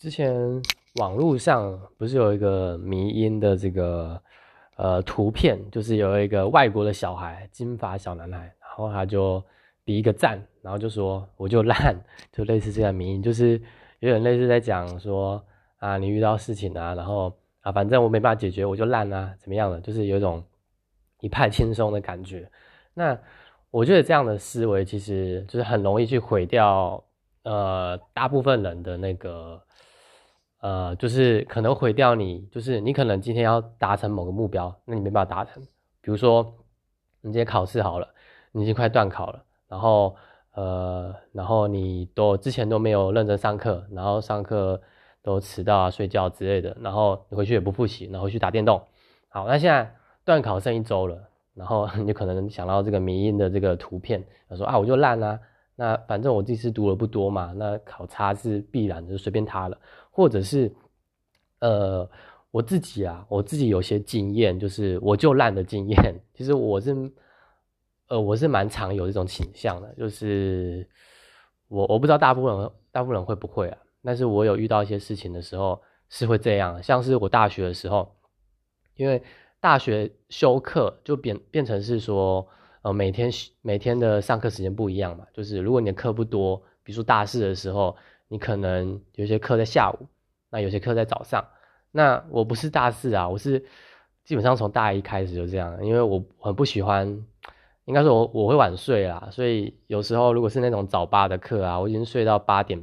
之前网络上不是有一个迷音的这个呃图片，就是有一个外国的小孩，金发小男孩，然后他就比一个赞，然后就说我就烂，就类似这样迷音，就是有点类似在讲说啊你遇到事情啊，然后啊反正我没办法解决，我就烂啊，怎么样的，就是有一种一派轻松的感觉。那我觉得这样的思维其实就是很容易去毁掉呃大部分人的那个。呃，就是可能毁掉你，就是你可能今天要达成某个目标，那你没办法达成。比如说，你今天考试好了，你已经快断考了，然后呃，然后你都之前都没有认真上课，然后上课都迟到啊、睡觉之类的，然后你回去也不复习，然后去打电动。好，那现在断考剩一周了，然后 你就可能想到这个迷因的这个图片，他说啊，我就烂啊。那反正我这次读的不多嘛，那考差是必然的，就随便他了。或者是，呃，我自己啊，我自己有些经验，就是我就烂的经验。其实我是，呃，我是蛮常有这种倾向的，就是我我不知道大部分人大部分人会不会啊，但是我有遇到一些事情的时候是会这样，像是我大学的时候，因为大学修课就变变成是说。呃，每天每天的上课时间不一样嘛，就是如果你的课不多，比如说大四的时候，你可能有些课在下午，那有些课在早上。那我不是大四啊，我是基本上从大一开始就这样，因为我很不喜欢，应该说我我会晚睡啦，所以有时候如果是那种早八的课啊，我已经睡到八点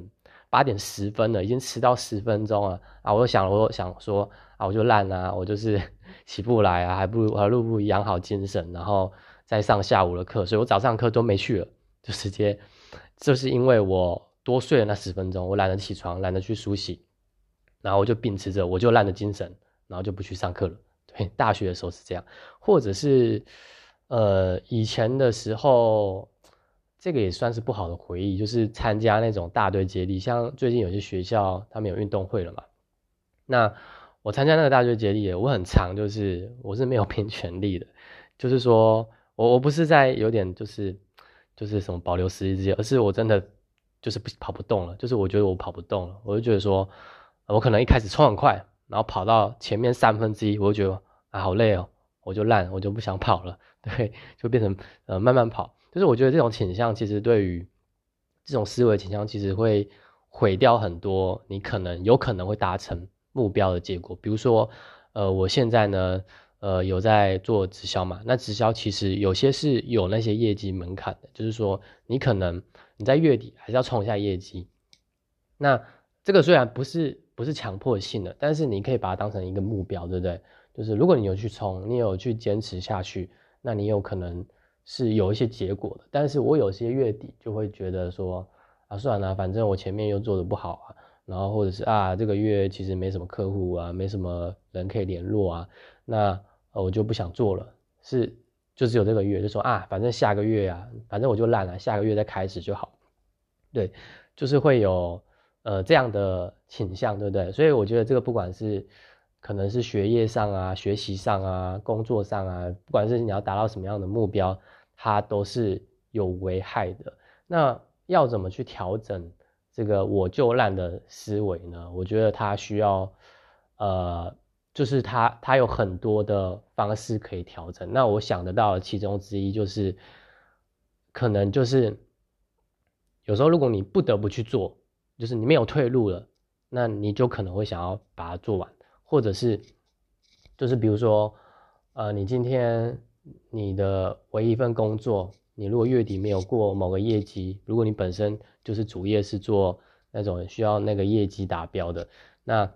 八点十分了，已经迟到十分钟了啊，我就想我想说啊，我就烂啊，我就是 起不来啊，还不如还不如养好精神，然后。在上下午的课，所以我早上课都没去了，就直接就是因为我多睡了那十分钟，我懒得起床，懒得去梳洗，然后我就秉持着我就烂的精神，然后就不去上课了。对，大学的时候是这样，或者是呃以前的时候，这个也算是不好的回忆，就是参加那种大队接力，像最近有些学校他们有运动会了嘛，那我参加那个大队接力，我很长，就是我是没有 拼全力的，就是说。我我不是在有点就是就是什么保留实力之间，而是我真的就是不跑不动了，就是我觉得我跑不动了，我就觉得说，我可能一开始冲很快，然后跑到前面三分之一，我就觉得啊好累哦，我就烂，我就不想跑了，对，就变成呃慢慢跑。就是我觉得这种倾向其实对于这种思维倾向，其实会毁掉很多你可能有可能会达成目标的结果。比如说，呃，我现在呢。呃，有在做直销嘛？那直销其实有些是有那些业绩门槛的，就是说你可能你在月底还是要冲一下业绩。那这个虽然不是不是强迫性的，但是你可以把它当成一个目标，对不对？就是如果你有去冲，你有去坚持下去，那你有可能是有一些结果的。但是我有些月底就会觉得说啊，算了，反正我前面又做的不好啊，然后或者是啊，这个月其实没什么客户啊，没什么人可以联络啊，那。我就不想做了，是就只有这个月，就说啊，反正下个月啊，反正我就烂了，下个月再开始就好。对，就是会有呃这样的倾向，对不对？所以我觉得这个不管是可能是学业上啊、学习上啊、工作上啊，不管是你要达到什么样的目标，它都是有危害的。那要怎么去调整这个我就烂的思维呢？我觉得它需要呃。就是它，它有很多的方式可以调整。那我想得到的其中之一就是，可能就是有时候如果你不得不去做，就是你没有退路了，那你就可能会想要把它做完，或者是就是比如说，呃，你今天你的唯一一份工作，你如果月底没有过某个业绩，如果你本身就是主业是做那种需要那个业绩达标的，那。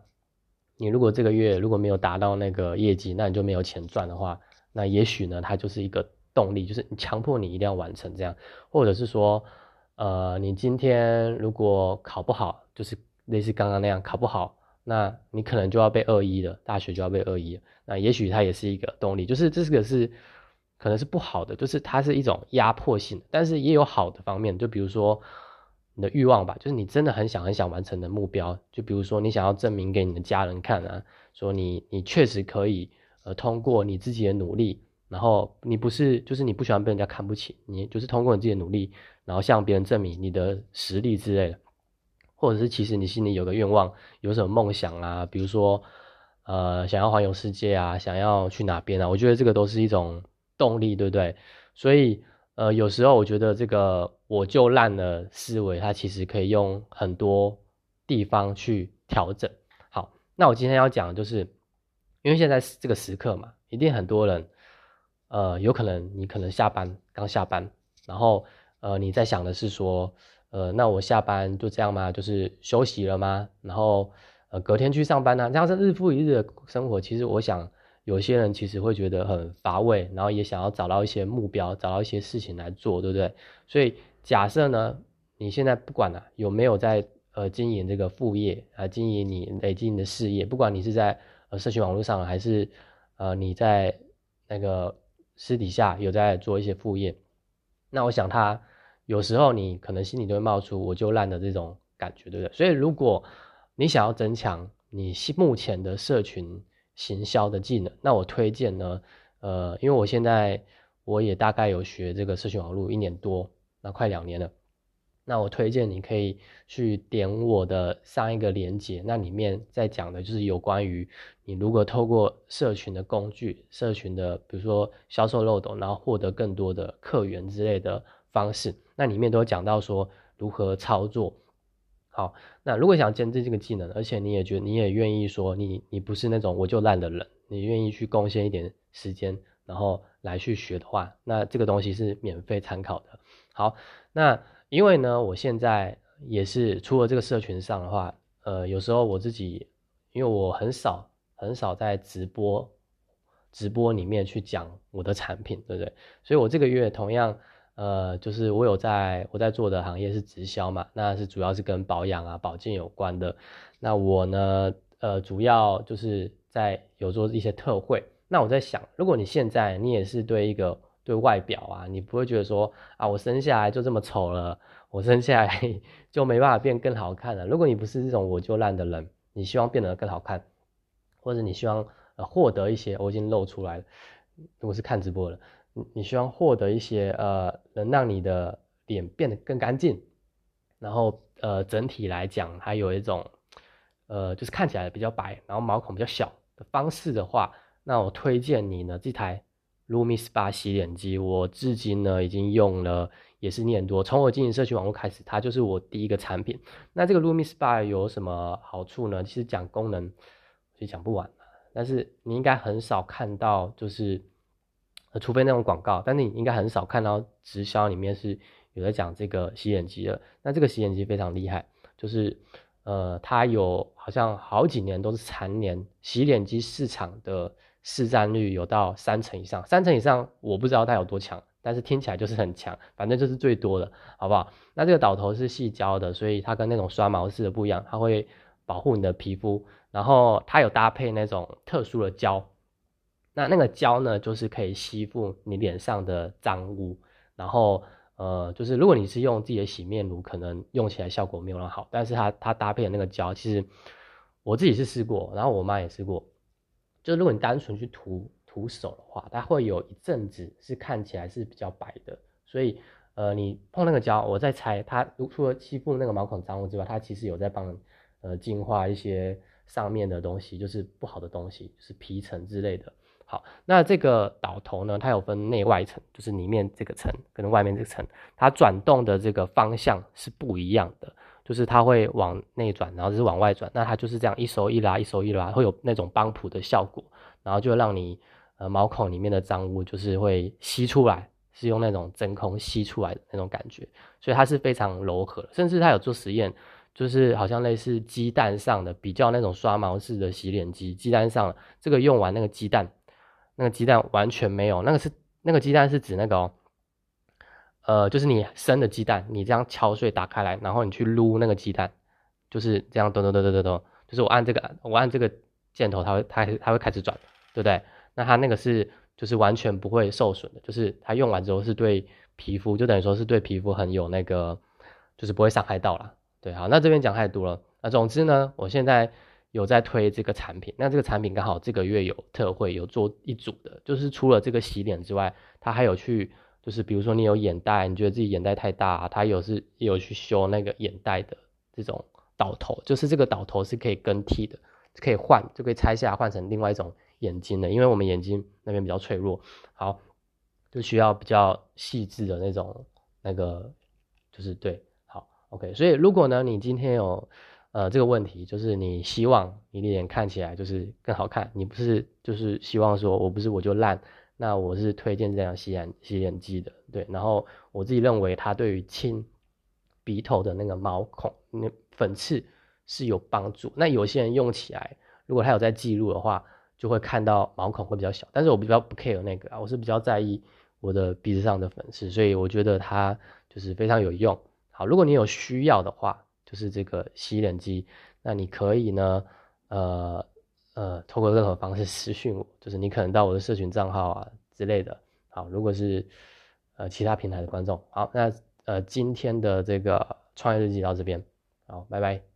你如果这个月如果没有达到那个业绩，那你就没有钱赚的话，那也许呢，它就是一个动力，就是你强迫你一定要完成这样，或者是说，呃，你今天如果考不好，就是类似刚刚那样考不好，那你可能就要被二一了，大学就要被二一，那也许它也是一个动力，就是这个是可能是不好的，就是它是一种压迫性，但是也有好的方面，就比如说。你的欲望吧，就是你真的很想很想完成的目标，就比如说你想要证明给你的家人看啊，说你你确实可以，呃，通过你自己的努力，然后你不是就是你不喜欢被人家看不起，你就是通过你自己的努力，然后向别人证明你的实力之类的，或者是其实你心里有个愿望，有什么梦想啊，比如说呃想要环游世界啊，想要去哪边啊，我觉得这个都是一种动力，对不对？所以呃有时候我觉得这个我就烂的思维，它其实可以用很多地方去调整。好，那我今天要讲的就是，因为现在这个时刻嘛，一定很多人呃有可能你可能下班刚下班，然后呃你在想的是说。呃，那我下班就这样吗？就是休息了吗？然后，呃，隔天去上班呢？这样是日复一日的生活。其实我想，有些人其实会觉得很乏味，然后也想要找到一些目标，找到一些事情来做，对不对？所以假设呢，你现在不管了有没有在呃经营这个副业啊，经营你累积你的事业，不管你是在呃社群网络上，还是呃你在那个私底下有在做一些副业，那我想他。有时候你可能心里都会冒出我就烂的这种感觉，对不对？所以如果你想要增强你目前的社群行销的技能，那我推荐呢，呃，因为我现在我也大概有学这个社群网络一年多，那快两年了，那我推荐你可以去点我的上一个链接，那里面在讲的就是有关于你如果透过社群的工具、社群的比如说销售漏斗，然后获得更多的客源之类的方式。那里面都有讲到说如何操作。好，那如果想兼职这个技能，而且你也觉得你也愿意说你你不是那种我就烂的人，你愿意去贡献一点时间，然后来去学的话，那这个东西是免费参考的。好，那因为呢，我现在也是除了这个社群上的话，呃，有时候我自己因为我很少很少在直播直播里面去讲我的产品，对不对？所以我这个月同样。呃，就是我有在我在做的行业是直销嘛，那是主要是跟保养啊、保健有关的。那我呢，呃，主要就是在有做一些特惠。那我在想，如果你现在你也是对一个对外表啊，你不会觉得说啊，我生下来就这么丑了，我生下来 就没办法变更好看了。如果你不是这种我就烂的人，你希望变得更好看，或者你希望呃获得一些，我已经露出来了，如果是看直播了。你你希望获得一些呃，能让你的脸变得更干净，然后呃，整体来讲还有一种呃，就是看起来比较白，然后毛孔比较小的方式的话，那我推荐你呢这台 Lumi Spa 洗脸机，我至今呢已经用了也是一年多，从我经营社区网络开始，它就是我第一个产品。那这个 Lumi Spa 有什么好处呢？其实讲功能其实讲不完，但是你应该很少看到就是。呃，除非那种广告，但是你应该很少看到直销里面是有在讲这个洗脸机的。那这个洗脸机非常厉害，就是呃，它有好像好几年都是蝉联洗脸机市场的市占率有到三成以上，三成以上我不知道它有多强，但是听起来就是很强，反正就是最多的，好不好？那这个导头是细胶的，所以它跟那种刷毛式的不一样，它会保护你的皮肤，然后它有搭配那种特殊的胶。那那个胶呢，就是可以吸附你脸上的脏污，然后呃，就是如果你是用自己的洗面乳，可能用起来效果没有那么好，但是它它搭配的那个胶，其实我自己是试过，然后我妈也试过，就如果你单纯去涂涂手的话，它会有一阵子是看起来是比较白的，所以呃，你碰那个胶，我在猜它除了吸附那个毛孔脏污之外，它其实有在帮呃净化一些上面的东西，就是不好的东西，就是皮层之类的。好，那这个导头呢，它有分内外层，就是里面这个层跟外面这个层，它转动的这个方向是不一样的，就是它会往内转，然后是往外转，那它就是这样一收一拉，一收一拉，会有那种帮浦的效果，然后就让你呃毛孔里面的脏污就是会吸出来，是用那种真空吸出来的那种感觉，所以它是非常柔和，甚至它有做实验，就是好像类似鸡蛋上的比较那种刷毛式的洗脸机，鸡蛋上这个用完那个鸡蛋。那个鸡蛋完全没有，那个是那个鸡蛋是指那个，哦，呃，就是你生的鸡蛋，你这样敲碎打开来，然后你去撸那个鸡蛋，就是这样咚咚咚咚咚咚，就是我按这个我按这个箭头，它会它它会开始转，对不对？那它那个是就是完全不会受损的，就是它用完之后是对皮肤就等于说是对皮肤很有那个，就是不会伤害到了。对，好，那这边讲太多了，那总之呢，我现在。有在推这个产品，那这个产品刚好这个月有特惠，有做一组的，就是除了这个洗脸之外，它还有去，就是比如说你有眼袋，你觉得自己眼袋太大，它有是有去修那个眼袋的这种导头，就是这个导头是可以更替的，可以换，就可以拆下来换成另外一种眼睛的，因为我们眼睛那边比较脆弱，好，就需要比较细致的那种那个，就是对，好，OK，所以如果呢你今天有呃这个问题，就是你希望你脸看起来就是更好看，你不是就是希望说我不是我就烂。那我是推荐这样洗脸洗脸机的，对，然后我自己认为它对于清鼻头的那个毛孔、那粉刺是有帮助。那有些人用起来，如果他有在记录的话，就会看到毛孔会比较小。但是我比较不 care 那个啊，我是比较在意我的鼻子上的粉刺，所以我觉得它就是非常有用。好，如果你有需要的话，就是这个洗脸机，那你可以呢，呃。呃，透过任何方式 私讯我，就是你可能到我的社群账号啊之类的。好，如果是呃其他平台的观众，好，那呃今天的这个创业日记到这边，好，拜拜。